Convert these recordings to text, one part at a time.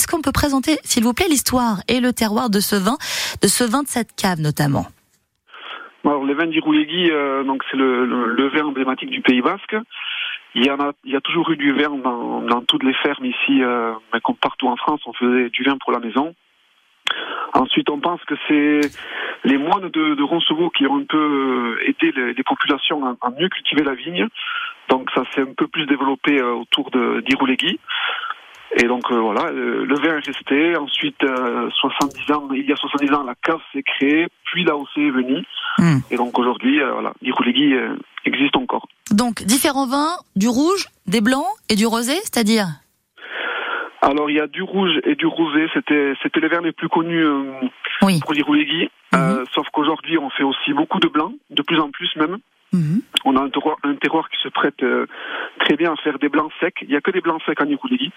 Est-ce qu'on peut présenter, s'il vous plaît, l'histoire et le terroir de ce vin, de ce vin de cette cave notamment? Alors, les vins d'Iroulegui, euh, donc c'est le, vin emblématique du Pays Basque. Il y a, toujours eu du vin dans, toutes les fermes ici, euh, mais comme partout en France, on faisait du vin pour la maison. Ensuite, on pense que c'est les moines de, de Roncevaux qui ont un peu euh, aidé les, populations à, mieux cultiver la vigne. Donc ça s'est un peu plus développé autour d'Iroulegui. Et donc euh, voilà, le vin est resté. Ensuite, 70 ans, il y a 70 ans, la cave s'est créée, puis la l'AOC est venue. Hmm. Et donc aujourd'hui, voilà, l'Iroulegui existe encore. Donc différents vins, du rouge, des blancs et du rosé, c'est-à-dire? Alors il y a du rouge et du rosé, c'était c'était les vins les plus connus euh, pour l'Iroulegui. Euh, mhm. sauf qu'aujourd'hui on fait aussi beaucoup de blancs, de plus en plus même. Mhm. On a un terroir, un terroir qui se prête euh, très bien à faire des blancs secs. Il y a que des blancs secs en Iroulegui.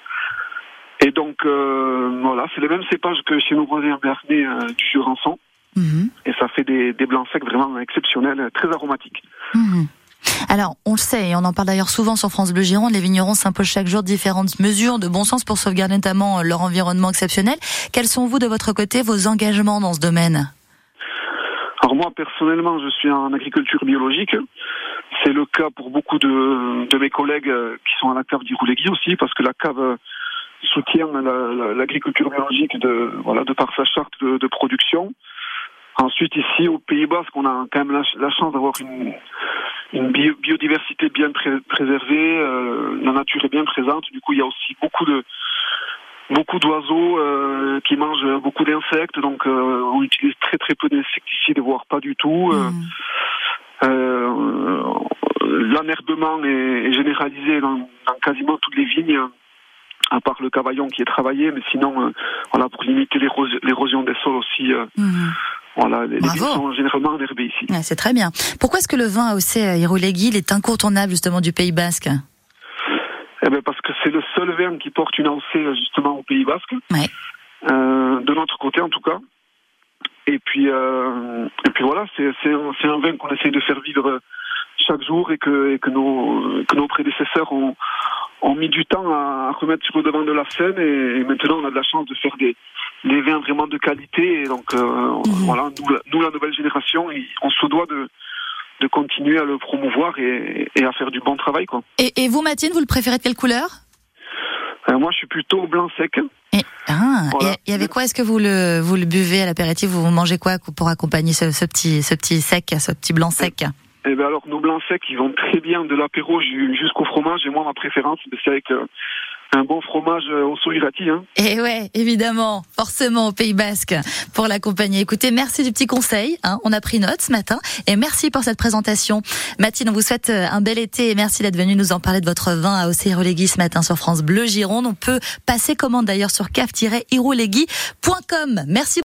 Et donc voilà, c'est les mêmes cépages que chez nos voisins bernais du Jurançon. Mhm. Et ça fait des, des, blancs secs vraiment exceptionnels, très aromatiques. Alors, on le sait, et on en parle d'ailleurs souvent sur France Bleu Gironde, les vignerons s'imposent chaque jour différentes mesures de bon sens pour sauvegarder notamment leur environnement exceptionnel. Quels sont, vous, de votre côté, vos engagements dans ce domaine? Alors moi personnellement, je suis en agriculture biologique. C'est le cas pour beaucoup de, mes collègues euh, qui sont à la cave d'Iroulegui aussi, parce que la cave euh, soutient l'agriculture biologique de voilà de par sa charte de, production. Ensuite, ici au Pays Basque, on a quand même la, chance d'avoir une, une biodiversité bien préservée, euh, la nature est bien présente. Du coup, il y a aussi beaucoup de beaucoup d'oiseaux euh, qui mangent beaucoup d'insectes, donc euh, on utilise très très peu d'insecticides, voire pas du tout. Mmh. L'enherbement est, est, généralisé dans, dans, quasiment toutes les vignes à part le cavaillon qui est travaillé, mais sinon, voilà, pour limiter l'érosion des sols aussi, mmh. Voilà, les vins sont généralement enherbés ici. c'est très bien. Pourquoi est-ce que le vin AOC Iroulegui est incontournable justement du Pays Basque eh bien parce que c'est le seul vin qui porte une AOC justement au Pays Basque. Ouais. Euh, de notre côté en tout cas. Et puis, euh, et puis voilà, c'est un, un vin qu'on essaye de faire vivre chaque jour et que, et que, nos, que nos prédécesseurs ont, ont mis du temps à remettre sur le devant de la scène et, maintenant on a de la chance de faire des, des vins vraiment de qualité et donc euh, mhm. voilà nous, la nouvelle génération on se doit de de continuer à le promouvoir et, et à faire du bon travail quoi. Et, et vous Mathilde vous le préférez de quelle couleur? Euh, Moi je suis plutôt blanc sec. Et, ah, et, avec quoi est-ce que vous le vous le buvez à l'apéritif? Vous mangez quoi pour accompagner ce, ce, petit ce petit sec ce petit blanc sec? Eh bien alors nos blancs secs, ils vont très bien de l'apéro jusqu'au fromage. Et moi, ma préférence, c'est avec euh, un bon fromage euh, au soirati. Hein. Et ouais, évidemment, forcément au Pays Basque pour l'accompagner. Écoutez, merci du petit conseil. Hein, on a pris note ce matin et merci pour cette présentation. Mathilde, on vous souhaite euh, un bel été et merci d'être venue nous en parler de votre vin à Océrolegui ce matin sur France Bleu Gironde. On peut passer commande d'ailleurs sur cave-irolegui.com. Merci.